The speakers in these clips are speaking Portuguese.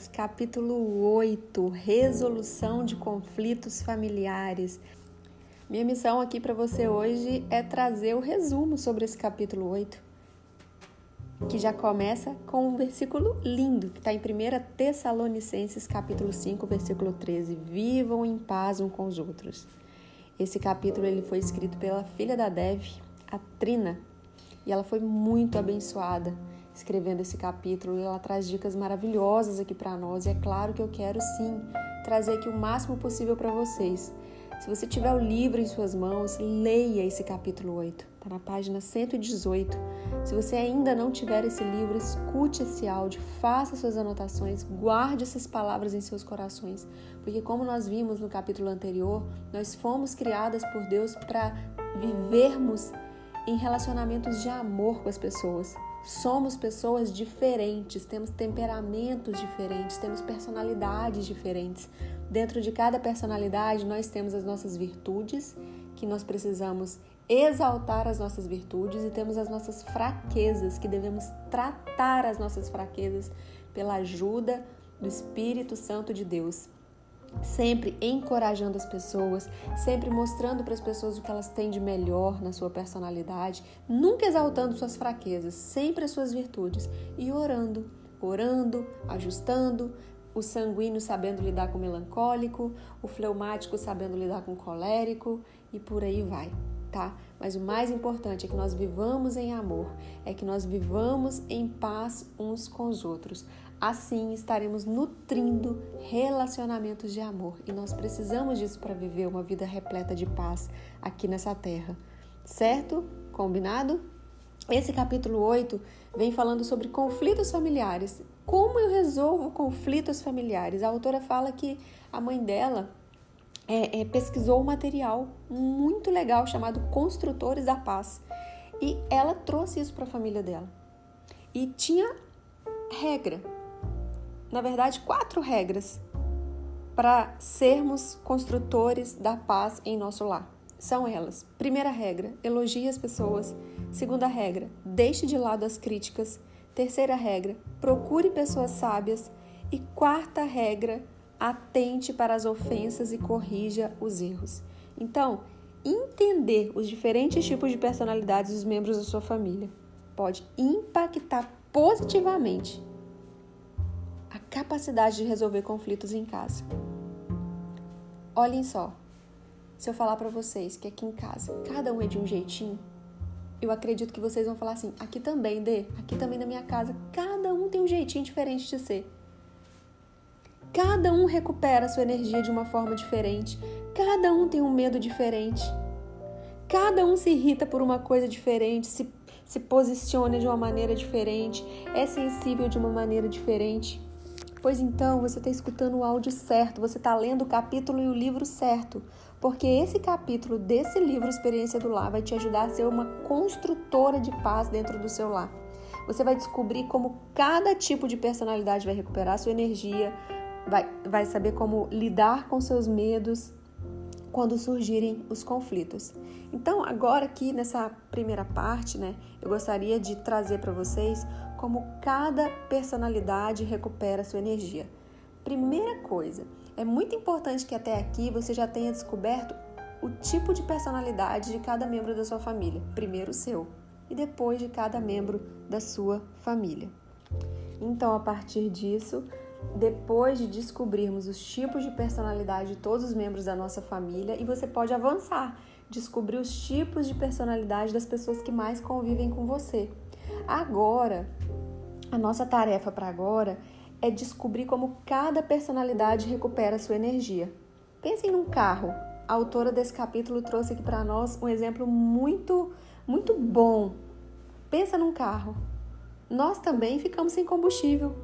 Mamas, capítulo 8 Resolução de conflitos familiares. Minha missão aqui para você hoje é trazer o resumo sobre esse capítulo 8, que já começa com um versículo lindo, que está em 1 Tessalonicenses, capítulo 5, versículo 13. Vivam em paz uns com os outros. Esse capítulo ele foi escrito pela filha da Dev, a Trina, e ela foi muito abençoada escrevendo esse capítulo. Ela traz dicas maravilhosas aqui para nós e é claro que eu quero sim trazer aqui o máximo possível para vocês. Se você tiver o livro em suas mãos, leia esse capítulo 8. Está na página 118. Se você ainda não tiver esse livro, escute esse áudio, faça suas anotações, guarde essas palavras em seus corações. Porque, como nós vimos no capítulo anterior, nós fomos criadas por Deus para vivermos em relacionamentos de amor com as pessoas. Somos pessoas diferentes, temos temperamentos diferentes, temos personalidades diferentes. Dentro de cada personalidade, nós temos as nossas virtudes, que nós precisamos exaltar as nossas virtudes, e temos as nossas fraquezas, que devemos tratar as nossas fraquezas pela ajuda do Espírito Santo de Deus sempre encorajando as pessoas, sempre mostrando para as pessoas o que elas têm de melhor na sua personalidade, nunca exaltando suas fraquezas, sempre as suas virtudes e orando, orando, ajustando, o sanguíneo sabendo lidar com o melancólico, o fleumático sabendo lidar com o colérico e por aí vai, tá? Mas o mais importante é que nós vivamos em amor, é que nós vivamos em paz uns com os outros. Assim estaremos nutrindo relacionamentos de amor e nós precisamos disso para viver uma vida repleta de paz aqui nessa terra. Certo? Combinado? Esse capítulo 8 vem falando sobre conflitos familiares. Como eu resolvo conflitos familiares? A autora fala que a mãe dela é, é, pesquisou um material muito legal chamado Construtores da Paz e ela trouxe isso para a família dela. E tinha regra, na verdade, quatro regras para sermos construtores da paz em nosso lar. São elas: primeira regra, elogie as pessoas. Segunda regra, deixe de lado as críticas. Terceira regra, procure pessoas sábias. E quarta regra, atente para as ofensas e corrija os erros. Então, entender os diferentes tipos de personalidades dos membros da sua família pode impactar positivamente capacidade de resolver conflitos em casa. Olhem só, se eu falar para vocês que aqui em casa cada um é de um jeitinho, eu acredito que vocês vão falar assim: aqui também, Dê, aqui também na minha casa, cada um tem um jeitinho diferente de ser. Cada um recupera sua energia de uma forma diferente, cada um tem um medo diferente, cada um se irrita por uma coisa diferente, se, se posiciona de uma maneira diferente, é sensível de uma maneira diferente. Pois então você está escutando o áudio certo, você está lendo o capítulo e o livro certo, porque esse capítulo desse livro Experiência do Lar vai te ajudar a ser uma construtora de paz dentro do seu lar. Você vai descobrir como cada tipo de personalidade vai recuperar sua energia, vai, vai saber como lidar com seus medos quando surgirem os conflitos. Então, agora aqui nessa primeira parte, né, eu gostaria de trazer para vocês como cada personalidade recupera sua energia. Primeira coisa, é muito importante que até aqui você já tenha descoberto o tipo de personalidade de cada membro da sua família. Primeiro o seu e depois de cada membro da sua família. Então, a partir disso, depois de descobrirmos os tipos de personalidade de todos os membros da nossa família, e você pode avançar, descobrir os tipos de personalidade das pessoas que mais convivem com você. Agora, a nossa tarefa para agora é descobrir como cada personalidade recupera sua energia. Pensem num carro. A autora desse capítulo trouxe aqui para nós um exemplo muito, muito bom. Pensa num carro. Nós também ficamos sem combustível.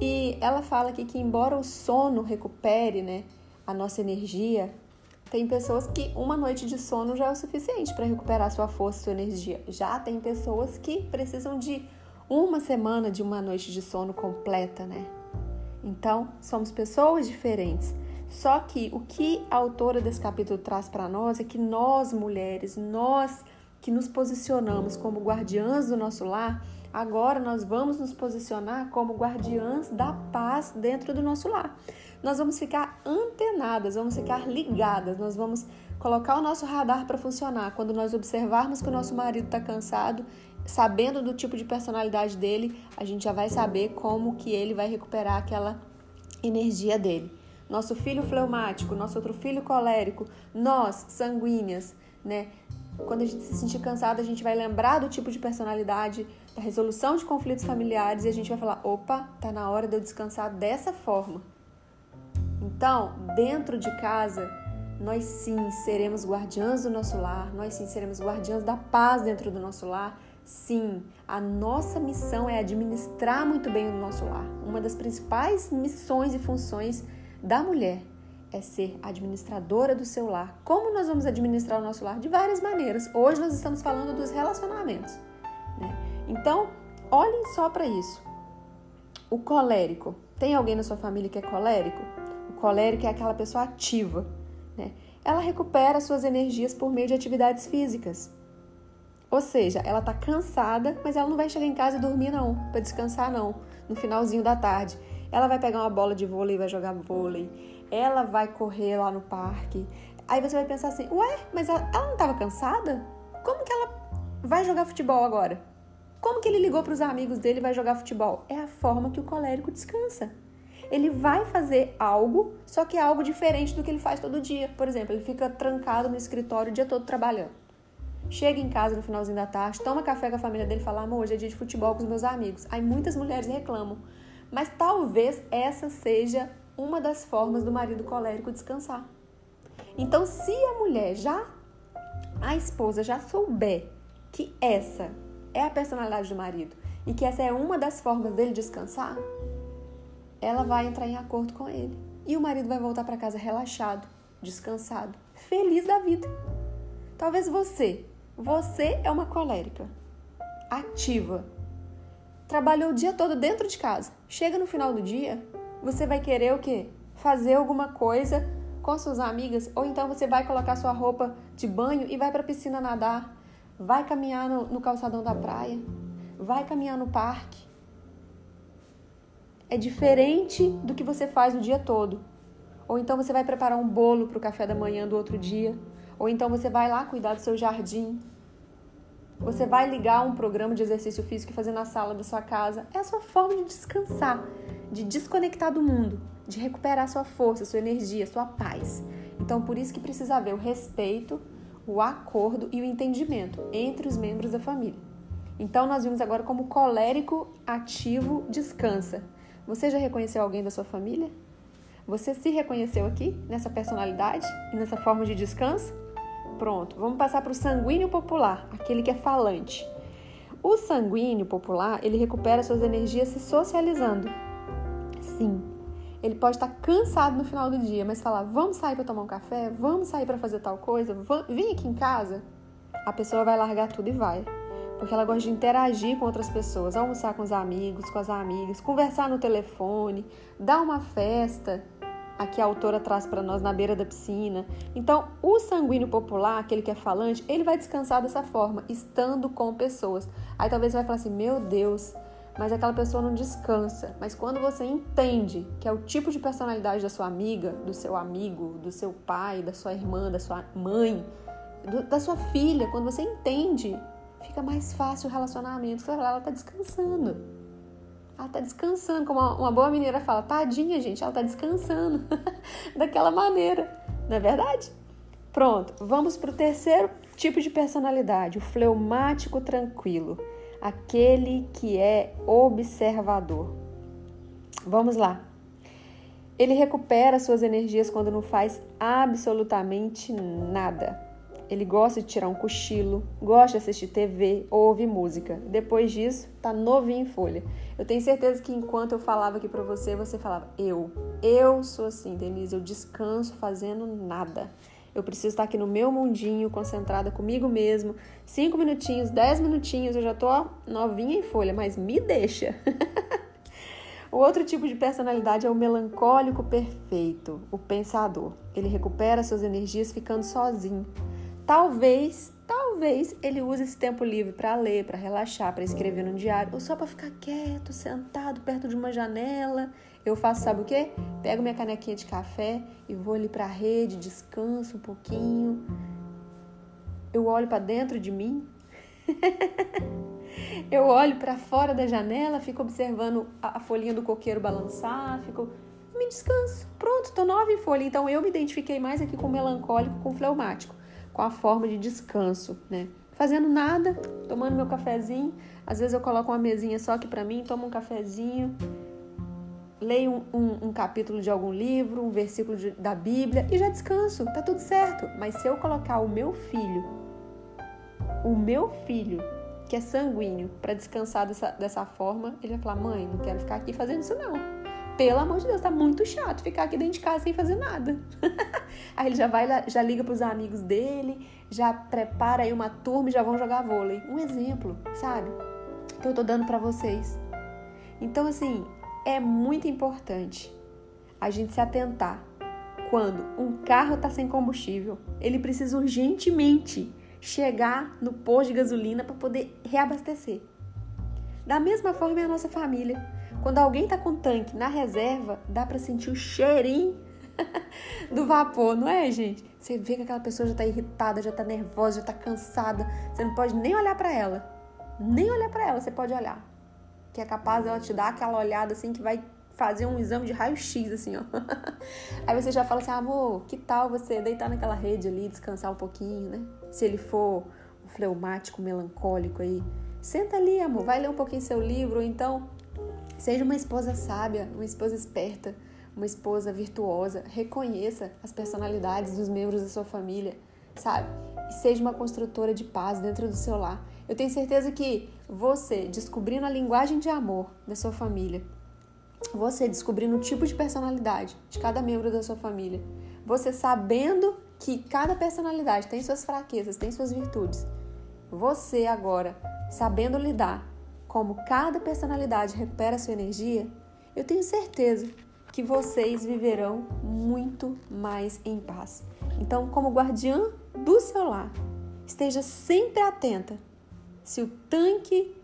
E ela fala aqui que embora o sono recupere, né, a nossa energia, tem pessoas que uma noite de sono já é o suficiente para recuperar sua força, sua energia. Já tem pessoas que precisam de uma semana de uma noite de sono completa, né? Então, somos pessoas diferentes. Só que o que a autora desse capítulo traz para nós é que nós, mulheres, nós que nos posicionamos como guardiãs do nosso lar, Agora nós vamos nos posicionar como guardiãs da paz dentro do nosso lar. Nós vamos ficar antenadas, vamos ficar ligadas, nós vamos colocar o nosso radar para funcionar. Quando nós observarmos que o nosso marido está cansado, sabendo do tipo de personalidade dele, a gente já vai saber como que ele vai recuperar aquela energia dele. Nosso filho fleumático, nosso outro filho colérico, nós sanguíneas, né? Quando a gente se sentir cansado, a gente vai lembrar do tipo de personalidade, da resolução de conflitos familiares e a gente vai falar: opa, tá na hora de eu descansar dessa forma. Então, dentro de casa, nós sim seremos guardiãs do nosso lar, nós sim seremos guardiãs da paz dentro do nosso lar. Sim, a nossa missão é administrar muito bem o nosso lar. Uma das principais missões e funções da mulher é ser administradora do seu lar. Como nós vamos administrar o nosso lar? De várias maneiras. Hoje nós estamos falando dos relacionamentos. Né? Então, olhem só para isso. O colérico. Tem alguém na sua família que é colérico? O colérico é aquela pessoa ativa. Né? Ela recupera suas energias por meio de atividades físicas. Ou seja, ela está cansada, mas ela não vai chegar em casa e dormir não, para descansar não, no finalzinho da tarde. Ela vai pegar uma bola de vôlei e vai jogar vôlei. Ela vai correr lá no parque. Aí você vai pensar assim: ué, mas ela, ela não estava cansada? Como que ela vai jogar futebol agora? Como que ele ligou para os amigos dele e vai jogar futebol? É a forma que o colérico descansa. Ele vai fazer algo, só que é algo diferente do que ele faz todo dia. Por exemplo, ele fica trancado no escritório o dia todo trabalhando. Chega em casa no finalzinho da tarde, toma café com a família dele e fala: amor, hoje é dia de futebol com os meus amigos. Aí muitas mulheres reclamam. Mas talvez essa seja uma das formas do marido colérico descansar. Então, se a mulher já, a esposa já souber que essa é a personalidade do marido e que essa é uma das formas dele descansar, ela vai entrar em acordo com ele. E o marido vai voltar para casa relaxado, descansado, feliz da vida. Talvez você, você é uma colérica, ativa, trabalhou o dia todo dentro de casa. Chega no final do dia, você vai querer o quê? Fazer alguma coisa com suas amigas, ou então você vai colocar sua roupa de banho e vai para a piscina nadar, vai caminhar no, no calçadão da praia, vai caminhar no parque. É diferente do que você faz o dia todo. Ou então você vai preparar um bolo para o café da manhã do outro dia. Ou então você vai lá cuidar do seu jardim. Você vai ligar um programa de exercício físico e fazer na sala da sua casa. É a sua forma de descansar, de desconectar do mundo, de recuperar sua força, sua energia, sua paz. Então, por isso que precisa haver o respeito, o acordo e o entendimento entre os membros da família. Então, nós vimos agora como colérico ativo descansa. Você já reconheceu alguém da sua família? Você se reconheceu aqui nessa personalidade e nessa forma de descanso? Pronto, vamos passar para o sanguíneo popular, aquele que é falante. O sanguíneo popular, ele recupera suas energias se socializando. Sim, ele pode estar cansado no final do dia, mas falar: vamos sair para tomar um café, vamos sair para fazer tal coisa, vem aqui em casa. A pessoa vai largar tudo e vai. Porque ela gosta de interagir com outras pessoas, almoçar com os amigos, com as amigas, conversar no telefone, dar uma festa, aqui a autora traz para nós na beira da piscina. Então, o sanguíneo popular, aquele que é falante, ele vai descansar dessa forma, estando com pessoas. Aí talvez você vai falar assim: meu Deus, mas aquela pessoa não descansa. Mas quando você entende que é o tipo de personalidade da sua amiga, do seu amigo, do seu pai, da sua irmã, da sua mãe, do, da sua filha, quando você entende, fica mais fácil o relacionamento. Ela está descansando. Ela tá descansando, como uma boa mineira fala, tadinha, gente, ela tá descansando daquela maneira, não é verdade? Pronto, vamos para o terceiro tipo de personalidade, o fleumático tranquilo, aquele que é observador. Vamos lá. Ele recupera suas energias quando não faz absolutamente nada. Ele gosta de tirar um cochilo, gosta de assistir TV ou ouvir música. Depois disso, tá novinho em folha. Eu tenho certeza que enquanto eu falava aqui para você, você falava: "Eu, eu sou assim, Denise, eu descanso fazendo nada. Eu preciso estar aqui no meu mundinho, concentrada comigo mesmo. Cinco minutinhos, dez minutinhos, eu já tô novinha em folha, mas me deixa." O outro tipo de personalidade é o melancólico perfeito, o pensador. Ele recupera suas energias ficando sozinho. Talvez, talvez ele use esse tempo livre para ler, para relaxar, para escrever no diário, ou só para ficar quieto, sentado perto de uma janela. Eu faço, sabe o quê? Pego minha canequinha de café e vou ali para a rede, descanso um pouquinho. Eu olho para dentro de mim. eu olho para fora da janela, fico observando a folhinha do coqueiro balançar, fico me descanso. Pronto, tô nova em folha. Então eu me identifiquei mais aqui com melancólico, com fleumático com a forma de descanso, né? Fazendo nada, tomando meu cafezinho. Às vezes eu coloco uma mesinha só aqui para mim, tomo um cafezinho, leio um, um, um, capítulo de algum livro, um versículo de, da Bíblia e já descanso, tá tudo certo. Mas se eu colocar o meu filho, o meu filho, que é sanguíneo, para descansar dessa, dessa forma, ele vai falar: mãe, não quero ficar aqui fazendo isso não pelo amor de Deus, tá muito chato ficar aqui dentro de casa sem fazer nada. aí ele já vai já liga pros amigos dele, já prepara aí uma turma e já vão jogar vôlei. Um exemplo, sabe? Que eu tô dando para vocês. Então, assim, é muito importante a gente se atentar quando um carro tá sem combustível, ele precisa urgentemente chegar no posto de gasolina para poder reabastecer. Da mesma forma é a nossa família. Quando alguém tá com tanque na reserva, dá para sentir o cheirinho do vapor, não é, gente? Você vê que aquela pessoa já tá irritada, já tá nervosa, já tá cansada. Você não pode nem olhar para ela. Nem olhar para ela, você pode olhar. Que é capaz ela te dar aquela olhada assim que vai fazer um exame de raio-x, assim, ó. Aí você já fala assim, amor, que tal você deitar naquela rede ali, descansar um pouquinho, né? Se ele for um fleumático, melancólico aí. Senta ali, amor, vai ler um pouquinho seu livro, ou então Seja uma esposa sábia, uma esposa esperta, uma esposa virtuosa. Reconheça as personalidades dos membros da sua família, sabe? E seja uma construtora de paz dentro do seu lar. Eu tenho certeza que você, descobrindo a linguagem de amor da sua família, você descobrindo o tipo de personalidade de cada membro da sua família, você sabendo que cada personalidade tem suas fraquezas, tem suas virtudes, você agora sabendo lidar como cada personalidade recupera sua energia, eu tenho certeza que vocês viverão muito mais em paz. Então, como guardiã do seu lar, esteja sempre atenta se o tanque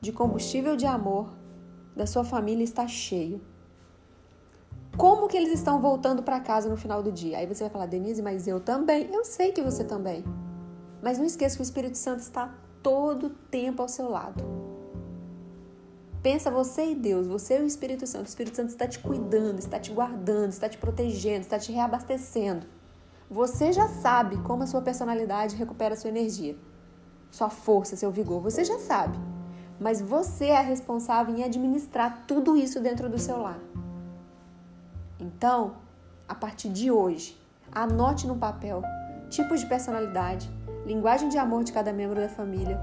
de combustível de amor da sua família está cheio. Como que eles estão voltando para casa no final do dia? Aí você vai falar, Denise, mas eu também. Eu sei que você também. Mas não esqueça que o Espírito Santo está todo tempo ao seu lado. Pensa você e Deus, você e o Espírito Santo. O Espírito Santo está te cuidando, está te guardando, está te protegendo, está te reabastecendo. Você já sabe como a sua personalidade recupera sua energia, sua força, seu vigor. Você já sabe. Mas você é responsável em administrar tudo isso dentro do seu lar. Então, a partir de hoje, anote no papel tipos de personalidade, linguagem de amor de cada membro da família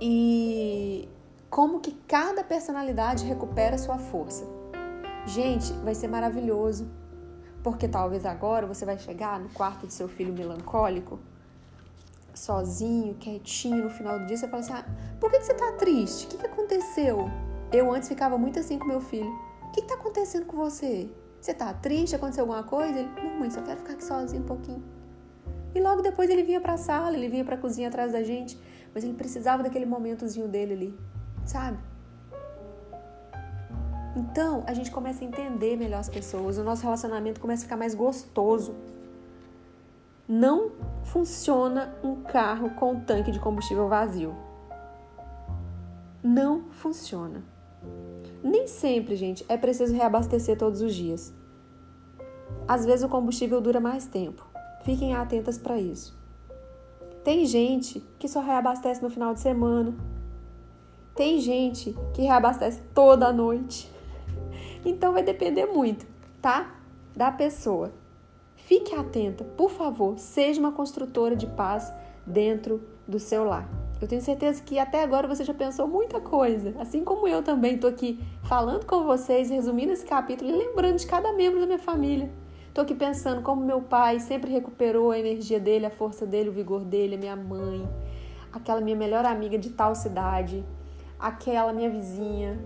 e como que cada personalidade recupera sua força. Gente, vai ser maravilhoso, porque talvez agora você vai chegar no quarto do seu filho melancólico, sozinho, quietinho, no final do dia, você fala assim: ah, por que você tá triste? O que, aconteceu? Eu antes ficava muito assim com meu filho. O que, que tá acontecendo com você? Você tá triste? Aconteceu alguma coisa? Ele, não, mãe, só quero ficar aqui sozinho um pouquinho. E logo depois ele vinha para a sala, ele vinha para a cozinha atrás da gente, mas ele precisava daquele momentozinho dele ali sabe? Então a gente começa a entender melhor as pessoas, o nosso relacionamento começa a ficar mais gostoso. Não funciona um carro com um tanque de combustível vazio. Não funciona. Nem sempre, gente, é preciso reabastecer todos os dias. Às vezes o combustível dura mais tempo. Fiquem atentas para isso. Tem gente que só reabastece no final de semana, tem gente que reabastece toda a noite. Então vai depender muito, tá? Da pessoa. Fique atenta, por favor, seja uma construtora de paz dentro do seu lar. Eu tenho certeza que até agora você já pensou muita coisa, assim como eu também estou aqui falando com vocês, resumindo esse capítulo e lembrando de cada membro da minha família. Estou aqui pensando como meu pai sempre recuperou a energia dele, a força dele, o vigor dele, a minha mãe, aquela minha melhor amiga de tal cidade, aquela minha vizinha.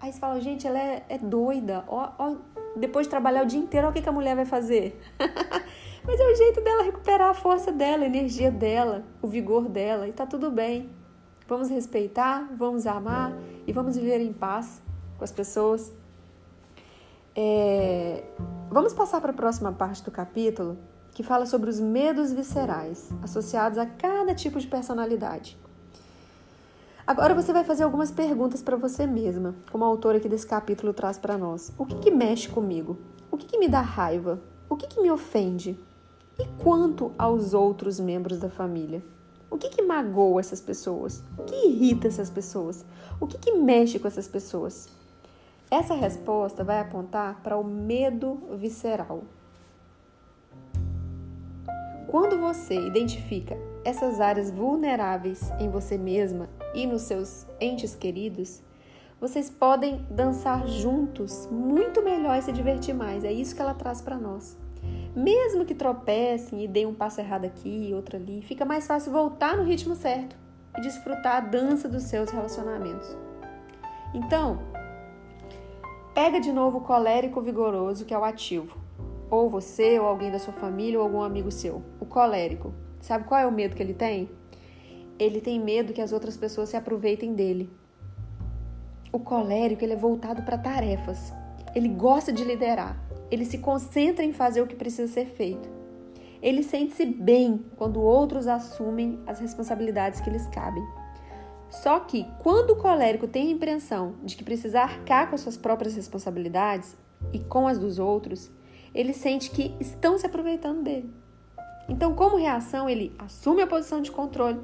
Aí você fala, gente, ela é, é doida. Ó, ó, depois de trabalhar o dia inteiro, olha o que, que a mulher vai fazer. Mas é o jeito dela recuperar a força dela, a energia dela, o vigor dela, e tá tudo bem. Vamos respeitar, vamos amar e vamos viver em paz com as pessoas. É... Vamos passar para a próxima parte do capítulo, que fala sobre os medos viscerais associados a cada tipo de personalidade. Agora você vai fazer algumas perguntas para você mesma, como a autora aqui desse capítulo traz para nós. O que, que, mexe comigo? O que, que me dá raiva? O que, que me ofende? E quanto aos outros membros da família? O que, magoa essas pessoas? O que irrita essas pessoas? O que mexe com essas pessoas? Essa resposta vai apontar para o medo visceral. Quando você identifica essas áreas vulneráveis em você mesma e nos seus entes queridos, vocês podem dançar juntos muito melhor e se divertir mais. É isso que ela traz para nós. Mesmo que tropecem e deem um passo errado aqui e outro ali, fica mais fácil voltar no ritmo certo e desfrutar a dança dos seus relacionamentos. Então, pega de novo o colérico vigoroso, que é o ativo. Ou você, ou alguém da sua família, ou algum amigo seu. O colérico. Sabe qual é o medo que ele tem? Ele tem medo que as outras pessoas se aproveitem dele. O colérico ele é voltado para tarefas. Ele gosta de liderar. Ele se concentra em fazer o que precisa ser feito. Ele sente-se bem quando outros assumem as responsabilidades que lhes cabem. Só que, quando o colérico tem a impressão de que precisa arcar com as suas próprias responsabilidades e com as dos outros, ele sente que estão se aproveitando dele. Então, como reação, ele assume a posição de controle,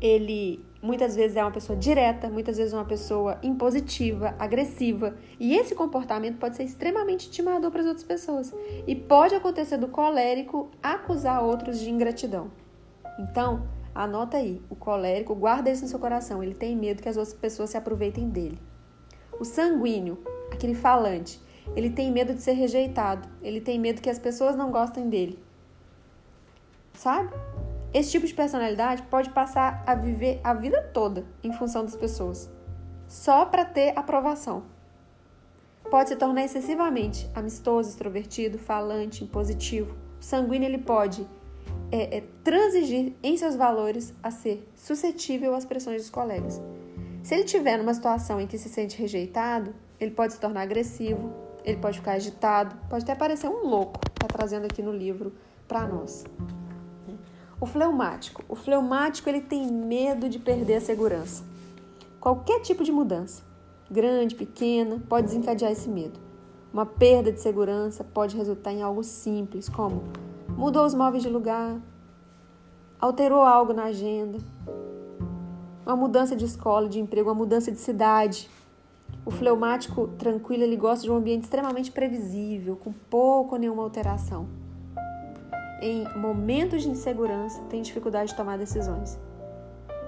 ele muitas vezes é uma pessoa direta, muitas vezes é uma pessoa impositiva, agressiva, e esse comportamento pode ser extremamente intimador para as outras pessoas e pode acontecer do colérico acusar outros de ingratidão. Então, anota aí, o colérico, guarda isso no seu coração, ele tem medo que as outras pessoas se aproveitem dele. O sanguíneo, aquele falante, ele tem medo de ser rejeitado, ele tem medo que as pessoas não gostem dele. Sabe? Esse tipo de personalidade pode passar a viver a vida toda em função das pessoas, só para ter aprovação. Pode se tornar excessivamente amistoso, extrovertido, falante, impositivo. O sanguíneo ele pode é, é, transigir em seus valores a ser suscetível às pressões dos colegas. Se ele tiver numa situação em que se sente rejeitado, ele pode se tornar agressivo, ele pode ficar agitado, pode até parecer um louco, está trazendo aqui no livro para nós. O fleumático. O fleumático ele tem medo de perder a segurança. Qualquer tipo de mudança, grande, pequena, pode desencadear esse medo. Uma perda de segurança pode resultar em algo simples, como mudou os móveis de lugar, alterou algo na agenda, uma mudança de escola, de emprego, uma mudança de cidade. O fleumático tranquilo, ele gosta de um ambiente extremamente previsível, com pouco ou nenhuma alteração em momentos de insegurança, tem dificuldade de tomar decisões.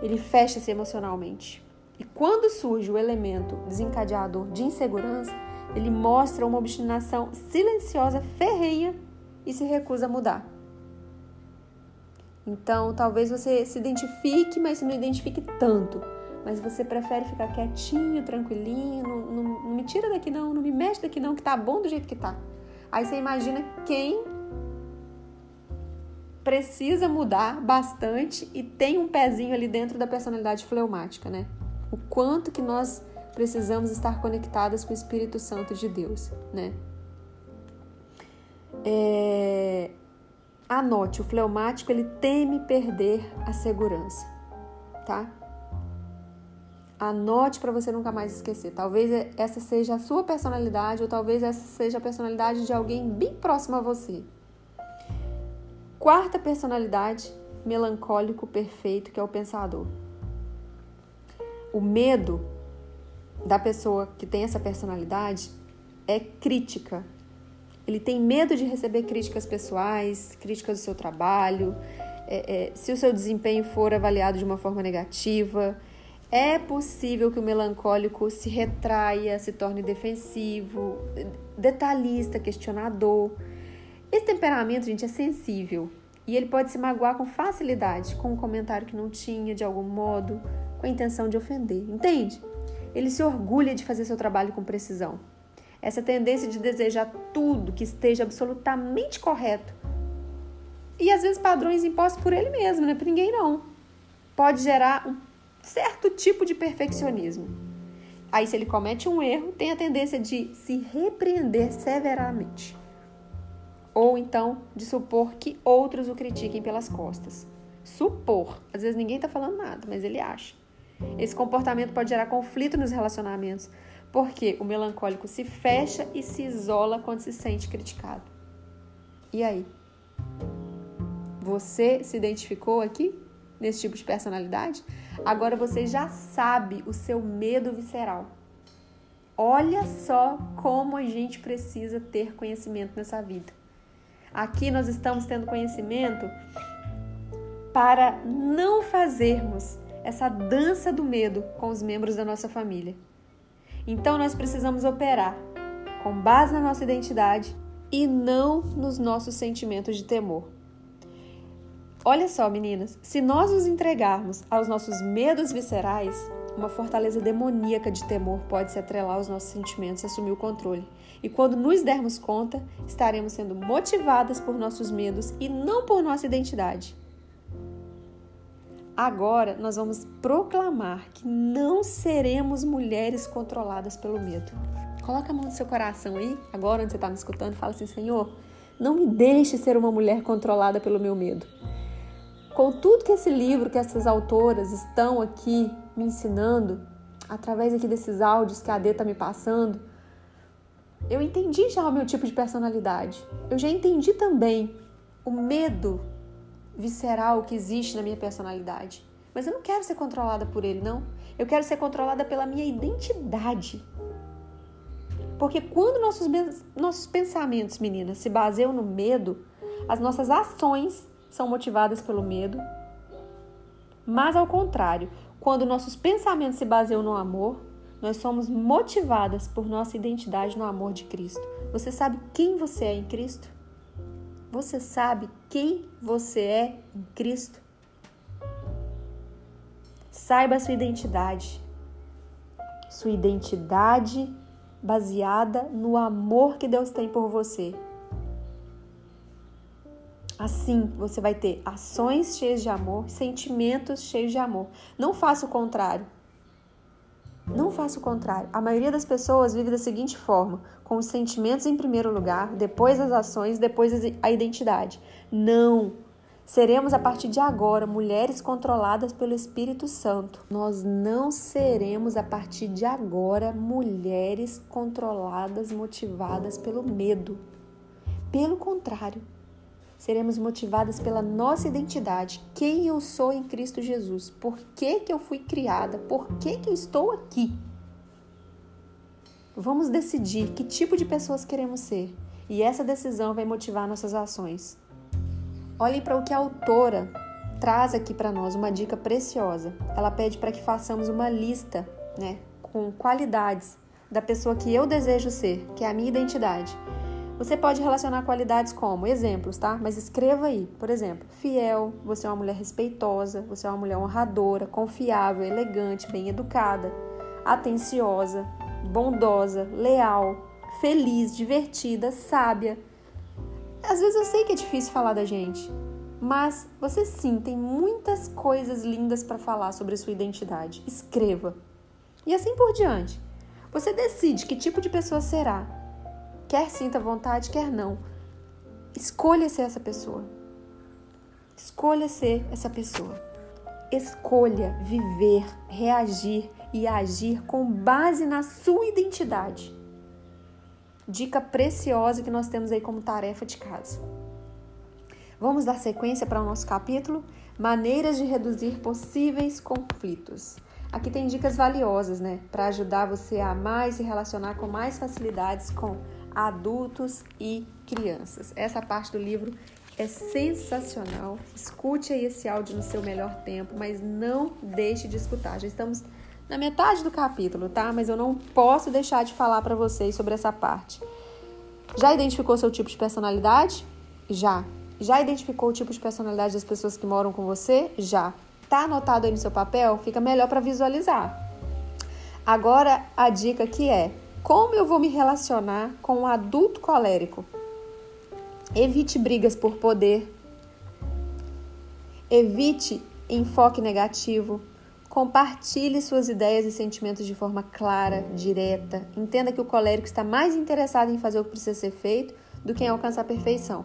Ele fecha-se emocionalmente. E quando surge o elemento desencadeador de insegurança, ele mostra uma obstinação silenciosa, ferrenha e se recusa a mudar. Então, talvez você se identifique, mas não identifique tanto. Mas você prefere ficar quietinho, tranquilinho, não, não, não me tira daqui não, não me mexe daqui não, que tá bom do jeito que tá. Aí você imagina quem precisa mudar bastante e tem um pezinho ali dentro da personalidade fleumática, né? O quanto que nós precisamos estar conectadas com o Espírito Santo de Deus, né? É... Anote, o fleumático ele teme perder a segurança, tá? Anote para você nunca mais esquecer. Talvez essa seja a sua personalidade ou talvez essa seja a personalidade de alguém bem próximo a você. Quarta personalidade, melancólico perfeito, que é o pensador. O medo da pessoa que tem essa personalidade é crítica. Ele tem medo de receber críticas pessoais, críticas do seu trabalho, é, é, se o seu desempenho for avaliado de uma forma negativa. É possível que o melancólico se retraia, se torne defensivo, detalhista, questionador. Esse temperamento, gente, é sensível e ele pode se magoar com facilidade com um comentário que não tinha de algum modo, com a intenção de ofender, entende? Ele se orgulha de fazer seu trabalho com precisão. essa tendência de desejar tudo que esteja absolutamente correto. E às vezes padrões impostos por ele mesmo, não é por ninguém não. Pode gerar um certo tipo de perfeccionismo. Aí, se ele comete um erro, tem a tendência de se repreender severamente. Ou então de supor que outros o critiquem pelas costas. Supor. Às vezes ninguém está falando nada, mas ele acha. Esse comportamento pode gerar conflito nos relacionamentos, porque o melancólico se fecha e se isola quando se sente criticado. E aí? Você se identificou aqui nesse tipo de personalidade? Agora você já sabe o seu medo visceral. Olha só como a gente precisa ter conhecimento nessa vida. Aqui nós estamos tendo conhecimento para não fazermos essa dança do medo com os membros da nossa família. Então nós precisamos operar com base na nossa identidade e não nos nossos sentimentos de temor. Olha só, meninas, se nós nos entregarmos aos nossos medos viscerais, uma fortaleza demoníaca de temor pode se atrelar aos nossos sentimentos e assumir o controle. E quando nos dermos conta, estaremos sendo motivadas por nossos medos e não por nossa identidade. Agora nós vamos proclamar que não seremos mulheres controladas pelo medo. Coloca a mão no seu coração aí, agora onde você está me escutando, fala assim: Senhor, não me deixe ser uma mulher controlada pelo meu medo. Com tudo que esse livro, que essas autoras estão aqui me ensinando, através aqui desses áudios que a Adê está me passando, eu entendi já o meu tipo de personalidade. Eu já entendi também o medo visceral que existe na minha personalidade. Mas eu não quero ser controlada por ele, não. Eu quero ser controlada pela minha identidade. Porque quando nossos, nossos pensamentos, meninas, se baseiam no medo, as nossas ações são motivadas pelo medo. Mas ao contrário, quando nossos pensamentos se baseiam no amor, nós somos motivadas por nossa identidade no amor de Cristo. Você sabe quem você é em Cristo? Você sabe quem você é em Cristo? Saiba a sua identidade. Sua identidade baseada no amor que Deus tem por você. Assim, você vai ter ações cheias de amor, sentimentos cheios de amor. Não faça o contrário. Não faça o contrário. A maioria das pessoas vive da seguinte forma: com os sentimentos em primeiro lugar, depois as ações, depois a identidade. Não! Seremos a partir de agora mulheres controladas pelo Espírito Santo. Nós não seremos a partir de agora mulheres controladas, motivadas pelo medo. Pelo contrário, seremos motivadas pela nossa identidade, quem eu sou em Cristo Jesus, por que, que eu fui criada, por que, que eu estou aqui. Vamos decidir que tipo de pessoas queremos ser e essa decisão vai motivar nossas ações. Olhem para o que a autora traz aqui para nós, uma dica preciosa. Ela pede para que façamos uma lista né, com qualidades da pessoa que eu desejo ser, que é a minha identidade. Você pode relacionar qualidades como exemplos, tá? Mas escreva aí, por exemplo, fiel, você é uma mulher respeitosa, você é uma mulher honradora, confiável, elegante, bem educada, atenciosa, bondosa, leal, feliz, divertida, sábia. Às vezes eu sei que é difícil falar da gente, mas você sim tem muitas coisas lindas para falar sobre sua identidade. Escreva. E assim por diante. Você decide que tipo de pessoa será Quer sinta vontade, quer não. Escolha ser essa pessoa. Escolha ser essa pessoa. Escolha viver, reagir e agir com base na sua identidade. Dica preciosa que nós temos aí como tarefa de casa. Vamos dar sequência para o nosso capítulo: Maneiras de reduzir possíveis conflitos. Aqui tem dicas valiosas, né, para ajudar você a mais se relacionar com mais facilidades com adultos e crianças. Essa parte do livro é sensacional. Escute aí esse áudio no seu melhor tempo, mas não deixe de escutar. Já estamos na metade do capítulo, tá? Mas eu não posso deixar de falar para vocês sobre essa parte. Já identificou seu tipo de personalidade? Já. Já identificou o tipo de personalidade das pessoas que moram com você? Já. Tá anotado aí no seu papel? Fica melhor para visualizar. Agora a dica aqui é Como eu vou me relacionar com o adulto colérico? Evite brigas por poder. Evite enfoque negativo. Compartilhe suas ideias e sentimentos de forma clara, direta. Entenda que o colérico está mais interessado em fazer o que precisa ser feito do que em alcançar a perfeição.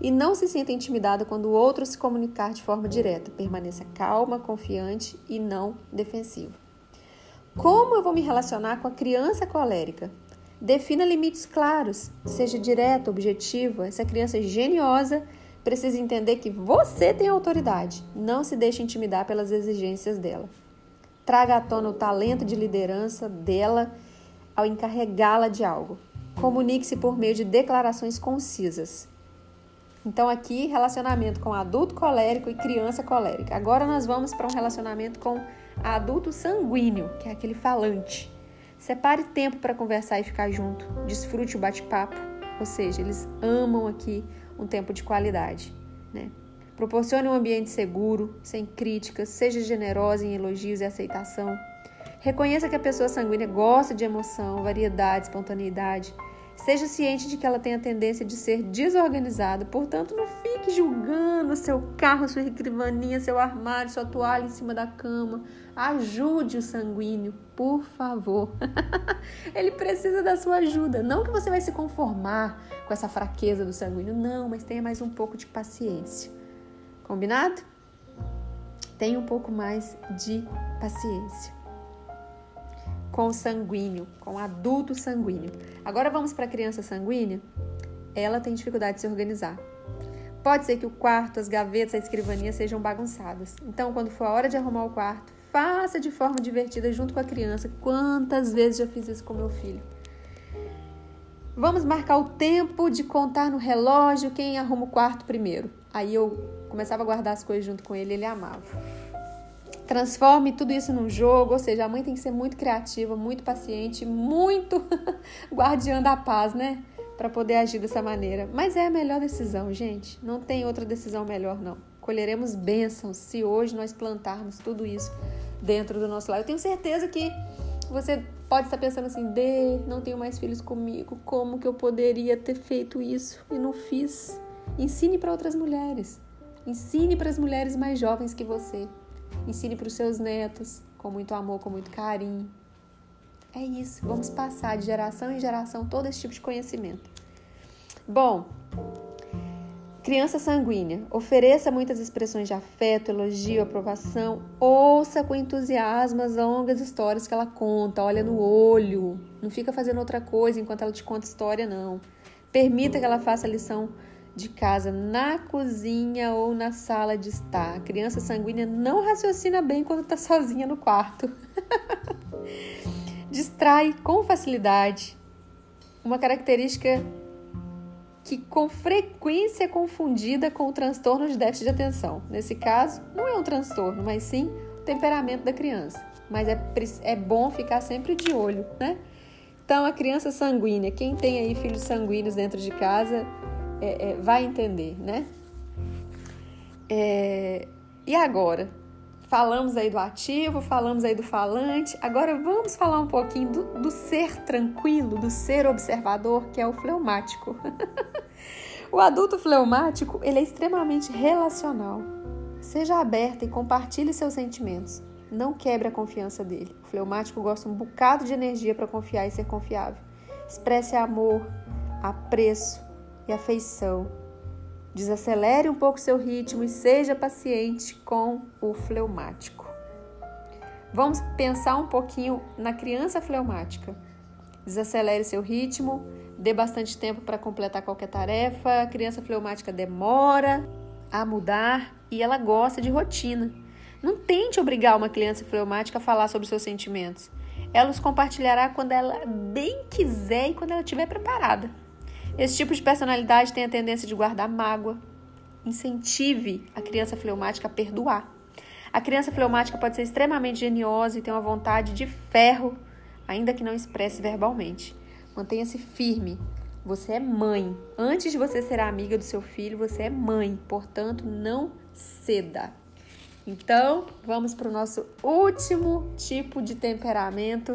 E não se sinta intimidada quando o outro se comunicar de forma direta. Permaneça calma, confiante e não defensiva. Como eu vou me relacionar com a criança colérica? Defina limites claros, seja direto, objetivo. Essa criança é geniosa precisa entender que você tem autoridade. Não se deixe intimidar pelas exigências dela. Traga à tona o talento de liderança dela ao encarregá-la de algo. Comunique-se por meio de declarações concisas. Então, aqui, relacionamento com adulto colérico e criança colérica. Agora, nós vamos para um relacionamento com adulto sanguíneo, que é aquele falante. Separe tempo para conversar e ficar junto. Desfrute o bate-papo. Ou seja, eles amam aqui um tempo de qualidade. Né? Proporcione um ambiente seguro, sem críticas, seja generosa em elogios e aceitação. Reconheça que a pessoa sanguínea gosta de emoção, variedade, espontaneidade. Seja ciente de que ela tem a tendência de ser desorganizada, portanto, não fique julgando seu carro, sua escrivaninha, seu armário, sua toalha em cima da cama. Ajude o sanguíneo, por favor. Ele precisa da sua ajuda. Não que você vai se conformar com essa fraqueza do sanguíneo, não, mas tenha mais um pouco de paciência. Combinado? Tenha um pouco mais de paciência com sanguíneo, com adulto sanguíneo. Agora vamos para a criança sanguínea. Ela tem dificuldade de se organizar. Pode ser que o quarto, as gavetas, a escrivaninha sejam bagunçadas. Então, quando for a hora de arrumar o quarto, faça de forma divertida junto com a criança. Quantas vezes já fiz isso com meu filho? Vamos marcar o tempo de contar no relógio quem arruma o quarto primeiro. Aí eu começava a guardar as coisas junto com ele, ele amava. Transforme tudo isso num jogo, ou seja, a mãe tem que ser muito criativa, muito paciente, muito guardiã da paz, né? Para poder agir dessa maneira. Mas é a melhor decisão, gente. Não tem outra decisão melhor, não. Colheremos bênçãos se hoje nós plantarmos tudo isso dentro do nosso lar. Eu tenho certeza que você pode estar pensando assim: Dê, não tenho mais filhos comigo, como que eu poderia ter feito isso e não fiz? Ensine para outras mulheres. Ensine para as mulheres mais jovens que você. Ensine para os seus netos com muito amor, com muito carinho. É isso, vamos passar de geração em geração todo esse tipo de conhecimento. Bom, criança sanguínea, ofereça muitas expressões de afeto, elogio, aprovação, ouça com entusiasmo as longas histórias que ela conta, olha no olho, não fica fazendo outra coisa enquanto ela te conta história, não. Permita que ela faça a lição de casa na cozinha ou na sala de estar. A criança sanguínea não raciocina bem quando está sozinha no quarto. Distrai com facilidade. Uma característica que com frequência é confundida com o transtorno de déficit de atenção. Nesse caso, não é um transtorno, mas sim o temperamento da criança. Mas é, é bom ficar sempre de olho, né? Então, a criança sanguínea, quem tem aí filhos sanguíneos dentro de casa, é, é, vai entender, né? É, e agora? Falamos aí do ativo, falamos aí do falante. Agora vamos falar um pouquinho do, do ser tranquilo, do ser observador, que é o fleumático. o adulto fleumático ele é extremamente relacional. Seja aberta e compartilhe seus sentimentos. Não quebre a confiança dele. O fleumático gosta um bocado de energia para confiar e ser confiável. Expresse amor, apreço, e afeição. Desacelere um pouco seu ritmo e seja paciente com o fleumático. Vamos pensar um pouquinho na criança fleumática. Desacelere seu ritmo, dê bastante tempo para completar qualquer tarefa. A criança fleumática demora a mudar e ela gosta de rotina. Não tente obrigar uma criança fleumática a falar sobre seus sentimentos. Ela os compartilhará quando ela bem quiser e quando ela estiver preparada. Esse tipo de personalidade tem a tendência de guardar mágoa. Incentive a criança fleumática a perdoar. A criança fleumática pode ser extremamente geniosa e ter uma vontade de ferro, ainda que não expresse verbalmente. Mantenha-se firme. Você é mãe. Antes de você ser amiga do seu filho, você é mãe. Portanto, não ceda. Então, vamos para o nosso último tipo de temperamento,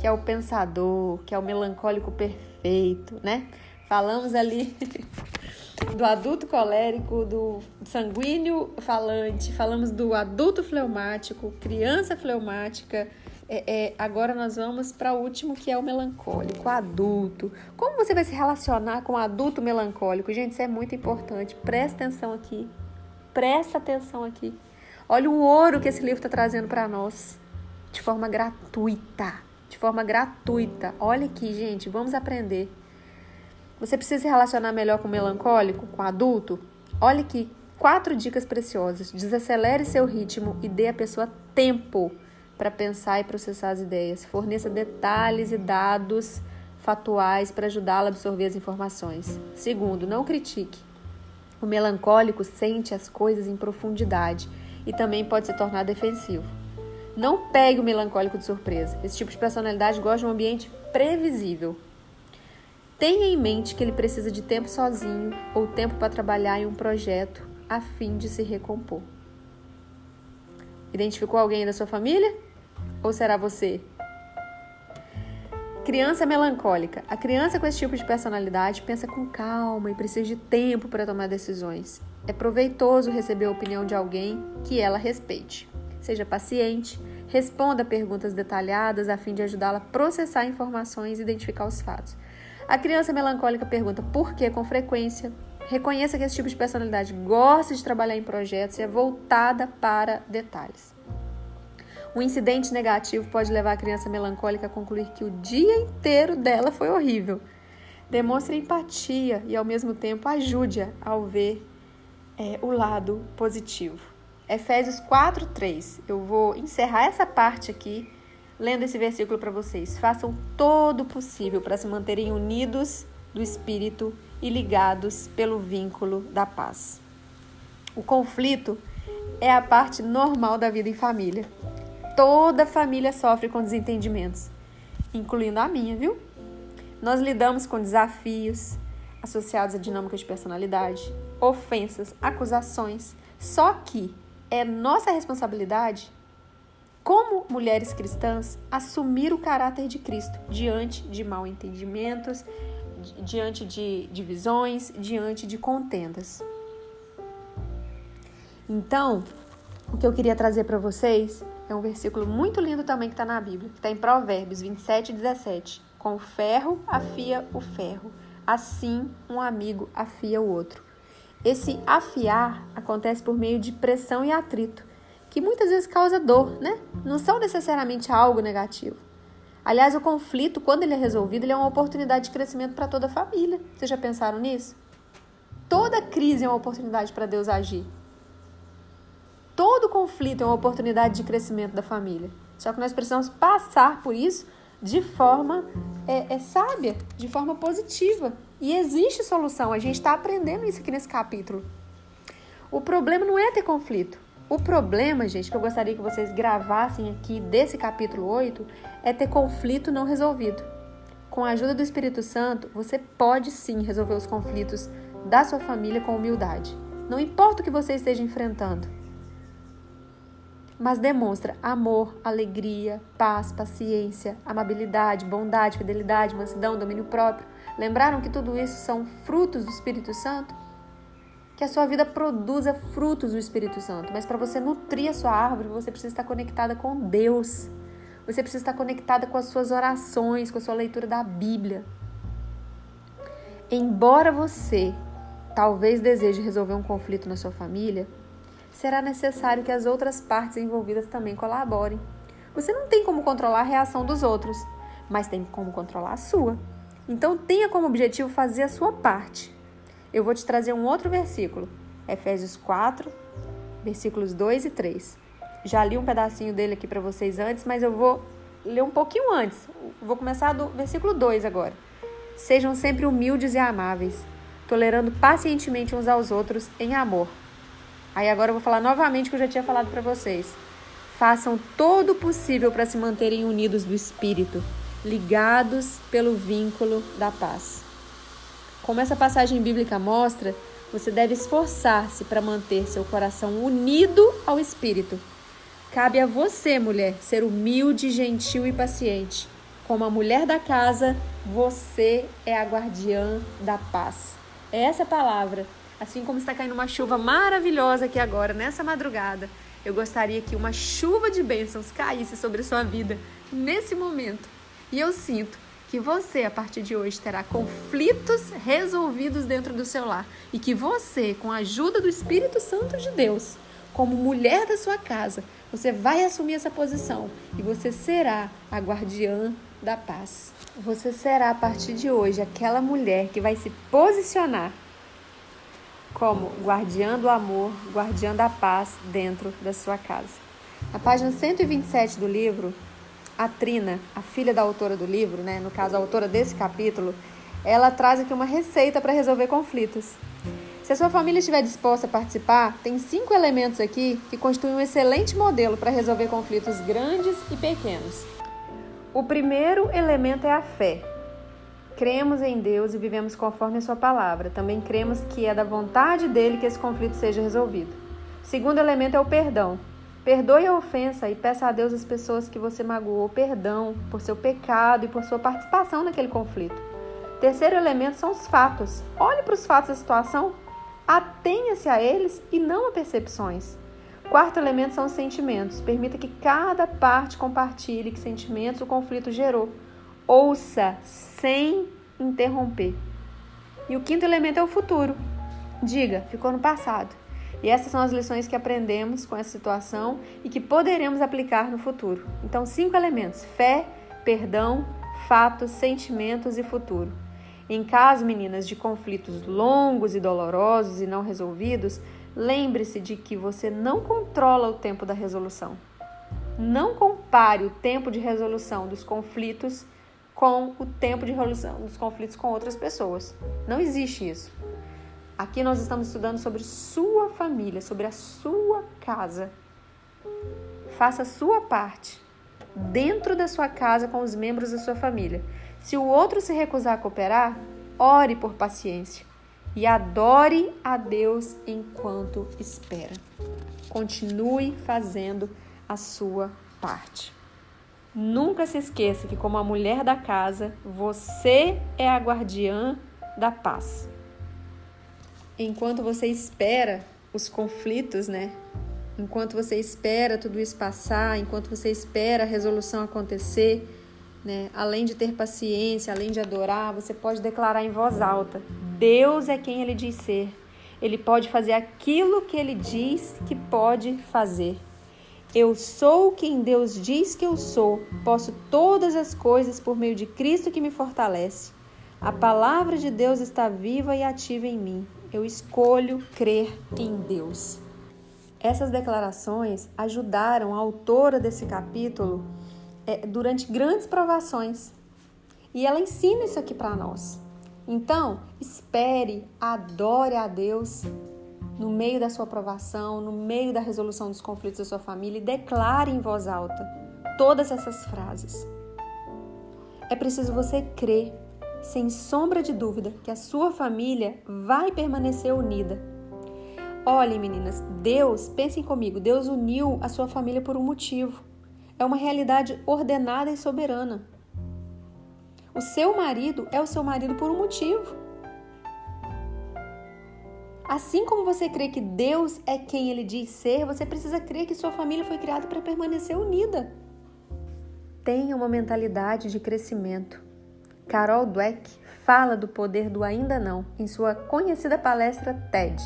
que é o pensador, que é o melancólico perfeito, né? Falamos ali do adulto colérico, do sanguíneo falante, falamos do adulto fleumático, criança fleumática. É, é, agora nós vamos para o último que é o melancólico, o adulto. Como você vai se relacionar com o adulto melancólico? Gente, isso é muito importante. Presta atenção aqui. Presta atenção aqui. Olha o ouro que esse livro está trazendo para nós de forma gratuita. De forma gratuita. Olha aqui, gente, vamos aprender. Você precisa se relacionar melhor com o melancólico, com o adulto? Olha aqui, quatro dicas preciosas. Desacelere seu ritmo e dê à pessoa tempo para pensar e processar as ideias. Forneça detalhes e dados fatuais para ajudá-la a absorver as informações. Segundo, não critique. O melancólico sente as coisas em profundidade e também pode se tornar defensivo. Não pegue o melancólico de surpresa. Esse tipo de personalidade gosta de um ambiente previsível. Tenha em mente que ele precisa de tempo sozinho ou tempo para trabalhar em um projeto a fim de se recompor. Identificou alguém da sua família? Ou será você? Criança melancólica. A criança com esse tipo de personalidade pensa com calma e precisa de tempo para tomar decisões. É proveitoso receber a opinião de alguém que ela respeite. Seja paciente, responda perguntas detalhadas a fim de ajudá-la a processar informações e identificar os fatos. A criança melancólica pergunta por que com frequência. Reconheça que esse tipo de personalidade gosta de trabalhar em projetos e é voltada para detalhes. Um incidente negativo pode levar a criança melancólica a concluir que o dia inteiro dela foi horrível. Demonstre empatia e, ao mesmo tempo, ajude-a ao ver é, o lado positivo. Efésios 4, 3. Eu vou encerrar essa parte aqui lendo esse versículo para vocês. Façam todo o possível para se manterem unidos do Espírito e ligados pelo vínculo da paz. O conflito é a parte normal da vida em família. Toda família sofre com desentendimentos, incluindo a minha, viu? Nós lidamos com desafios associados à dinâmica de personalidade, ofensas, acusações. Só que é nossa responsabilidade como mulheres cristãs, assumir o caráter de Cristo diante de mal entendimentos, diante de divisões, diante de contendas. Então, o que eu queria trazer para vocês é um versículo muito lindo também que está na Bíblia, que está em Provérbios 27 e 17. Com ferro afia o ferro, assim um amigo afia o outro. Esse afiar acontece por meio de pressão e atrito que muitas vezes causa dor, né? Não são necessariamente algo negativo. Aliás, o conflito, quando ele é resolvido, ele é uma oportunidade de crescimento para toda a família. Vocês já pensaram nisso? Toda crise é uma oportunidade para Deus agir. Todo conflito é uma oportunidade de crescimento da família. Só que nós precisamos passar por isso de forma é, é sábia, de forma positiva. E existe solução. A gente está aprendendo isso aqui nesse capítulo. O problema não é ter conflito. O problema, gente, que eu gostaria que vocês gravassem aqui desse capítulo 8 é ter conflito não resolvido. Com a ajuda do Espírito Santo, você pode sim resolver os conflitos da sua família com humildade. Não importa o que você esteja enfrentando. Mas demonstra amor, alegria, paz, paciência, amabilidade, bondade, fidelidade, mansidão, domínio próprio. Lembraram que tudo isso são frutos do Espírito Santo? Que a sua vida produza frutos do Espírito Santo. Mas para você nutrir a sua árvore, você precisa estar conectada com Deus. Você precisa estar conectada com as suas orações, com a sua leitura da Bíblia. Embora você talvez deseje resolver um conflito na sua família, será necessário que as outras partes envolvidas também colaborem. Você não tem como controlar a reação dos outros, mas tem como controlar a sua. Então tenha como objetivo fazer a sua parte eu vou te trazer um outro versículo, Efésios 4, versículos 2 e 3. Já li um pedacinho dele aqui para vocês antes, mas eu vou ler um pouquinho antes. Vou começar do versículo 2 agora. Sejam sempre humildes e amáveis, tolerando pacientemente uns aos outros em amor. Aí agora eu vou falar novamente o que eu já tinha falado para vocês. Façam todo o possível para se manterem unidos do espírito, ligados pelo vínculo da paz. Como essa passagem bíblica mostra, você deve esforçar-se para manter seu coração unido ao Espírito. Cabe a você, mulher, ser humilde, gentil e paciente, como a mulher da casa, você é a guardiã da paz. É essa palavra. Assim como está caindo uma chuva maravilhosa aqui agora, nessa madrugada, eu gostaria que uma chuva de bênçãos caísse sobre sua vida nesse momento. E eu sinto que você, a partir de hoje, terá conflitos resolvidos dentro do seu lar e que você, com a ajuda do Espírito Santo de Deus, como mulher da sua casa, você vai assumir essa posição e você será a guardiã da paz. Você será a partir de hoje aquela mulher que vai se posicionar como guardiã do amor, guardiã da paz dentro da sua casa. Na página 127 do livro, a Trina, a filha da autora do livro, né, no caso a autora desse capítulo, ela traz aqui uma receita para resolver conflitos. Se a sua família estiver disposta a participar, tem cinco elementos aqui que constituem um excelente modelo para resolver conflitos grandes e pequenos. O primeiro elemento é a fé. Cremos em Deus e vivemos conforme a Sua palavra. Também cremos que é da vontade dele que esse conflito seja resolvido. O segundo elemento é o perdão. Perdoe a ofensa e peça a Deus as pessoas que você magoou perdão por seu pecado e por sua participação naquele conflito. Terceiro elemento são os fatos. Olhe para os fatos da situação, atenha-se a eles e não a percepções. Quarto elemento são os sentimentos. Permita que cada parte compartilhe que sentimentos o conflito gerou. Ouça sem interromper. E o quinto elemento é o futuro. Diga, ficou no passado. E essas são as lições que aprendemos com essa situação e que poderemos aplicar no futuro. Então, cinco elementos: fé, perdão, fatos, sentimentos e futuro. Em caso, meninas, de conflitos longos e dolorosos e não resolvidos, Lembre-se de que você não controla o tempo da resolução. Não compare o tempo de resolução dos conflitos com o tempo de resolução dos conflitos com outras pessoas. Não existe isso. Aqui nós estamos estudando sobre sua família, sobre a sua casa. Faça a sua parte dentro da sua casa com os membros da sua família. Se o outro se recusar a cooperar, ore por paciência e adore a Deus enquanto espera. Continue fazendo a sua parte. Nunca se esqueça que, como a mulher da casa, você é a guardiã da paz. Enquanto você espera os conflitos, né? Enquanto você espera tudo isso passar, enquanto você espera a resolução acontecer, né? Além de ter paciência, além de adorar, você pode declarar em voz alta: Deus é quem ele diz ser. Ele pode fazer aquilo que ele diz que pode fazer. Eu sou quem Deus diz que eu sou. Posso todas as coisas por meio de Cristo que me fortalece. A palavra de Deus está viva e ativa em mim. Eu escolho crer em Deus. Essas declarações ajudaram a autora desse capítulo é, durante grandes provações. E ela ensina isso aqui para nós. Então, espere, adore a Deus no meio da sua aprovação, no meio da resolução dos conflitos da sua família e declare em voz alta todas essas frases. É preciso você crer, sem sombra de dúvida, que a sua família vai permanecer unida. Olhem, meninas, Deus, pensem comigo, Deus uniu a sua família por um motivo. É uma realidade ordenada e soberana. O seu marido é o seu marido por um motivo. Assim como você crê que Deus é quem ele diz ser, você precisa crer que sua família foi criada para permanecer unida. Tenha uma mentalidade de crescimento. Carol Dweck fala do poder do ainda não em sua conhecida palestra TED.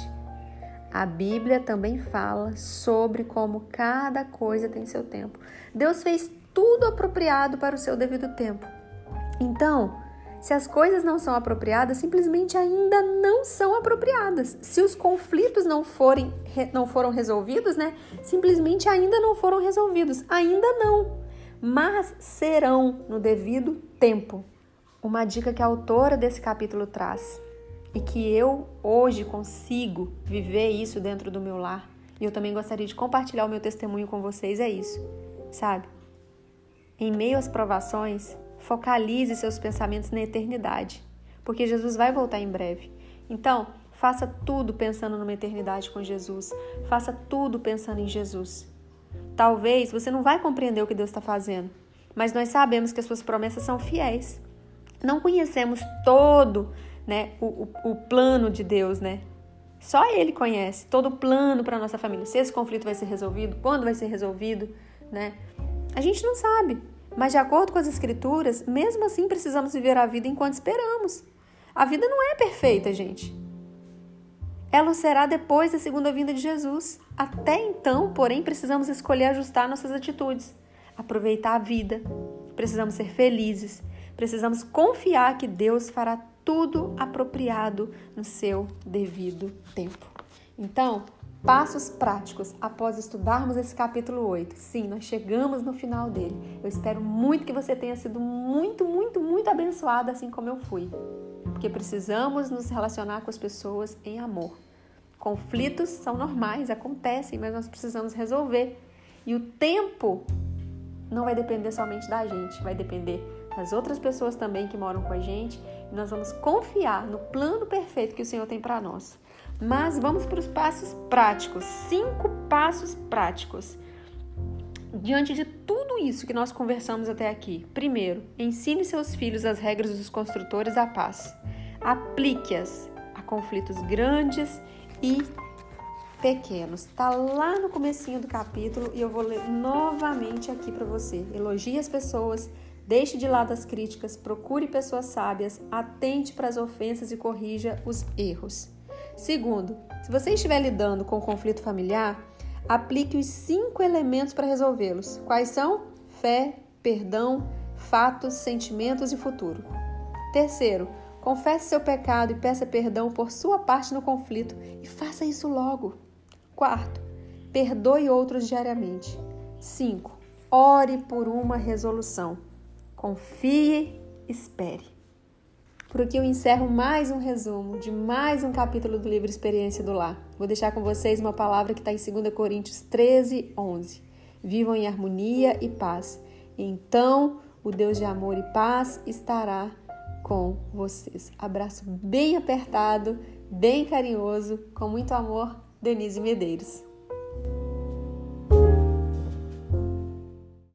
A Bíblia também fala sobre como cada coisa tem seu tempo. Deus fez tudo apropriado para o seu devido tempo. Então, se as coisas não são apropriadas, simplesmente ainda não são apropriadas. Se os conflitos não, forem, não foram resolvidos, né? Simplesmente ainda não foram resolvidos. Ainda não. Mas serão no devido tempo. Uma dica que a autora desse capítulo traz e que eu hoje consigo viver isso dentro do meu lar. E eu também gostaria de compartilhar o meu testemunho com vocês é isso, sabe? Em meio às provações, Focalize seus pensamentos na eternidade, porque Jesus vai voltar em breve. Então, faça tudo pensando numa eternidade com Jesus. Faça tudo pensando em Jesus. Talvez você não vai compreender o que Deus está fazendo, mas nós sabemos que as suas promessas são fiéis. Não conhecemos todo né, o, o, o plano de Deus, né? Só Ele conhece todo o plano para nossa família. Se esse conflito vai ser resolvido, quando vai ser resolvido, né? A gente não sabe. Mas de acordo com as escrituras, mesmo assim precisamos viver a vida enquanto esperamos. A vida não é perfeita, gente. Ela será depois da segunda vinda de Jesus. Até então, porém, precisamos escolher ajustar nossas atitudes, aproveitar a vida. Precisamos ser felizes. Precisamos confiar que Deus fará tudo apropriado no seu devido tempo. Então, passos práticos após estudarmos esse capítulo 8. Sim, nós chegamos no final dele. Eu espero muito que você tenha sido muito, muito, muito abençoado assim como eu fui. Porque precisamos nos relacionar com as pessoas em amor. Conflitos são normais, acontecem, mas nós precisamos resolver. E o tempo não vai depender somente da gente, vai depender das outras pessoas também que moram com a gente. Nós vamos confiar no plano perfeito que o Senhor tem para nós. Mas vamos para os passos práticos cinco passos práticos. Diante de tudo isso que nós conversamos até aqui, primeiro, ensine seus filhos as regras dos construtores da paz. Aplique-as a conflitos grandes e pequenos. Está lá no comecinho do capítulo e eu vou ler novamente aqui para você. Elogie as pessoas, Deixe de lado as críticas, procure pessoas sábias, atente para as ofensas e corrija os erros. Segundo, se você estiver lidando com conflito familiar, aplique os cinco elementos para resolvê-los. Quais são? Fé, perdão, fatos, sentimentos e futuro. Terceiro, confesse seu pecado e peça perdão por sua parte no conflito e faça isso logo. Quarto, perdoe outros diariamente. Cinco, ore por uma resolução. Confie, espere. Por aqui eu encerro mais um resumo de mais um capítulo do livro Experiência do Lar. Vou deixar com vocês uma palavra que está em 2 Coríntios 13, 11. Vivam em harmonia e paz. Então o Deus de amor e paz estará com vocês. Abraço bem apertado, bem carinhoso, com muito amor, Denise Medeiros.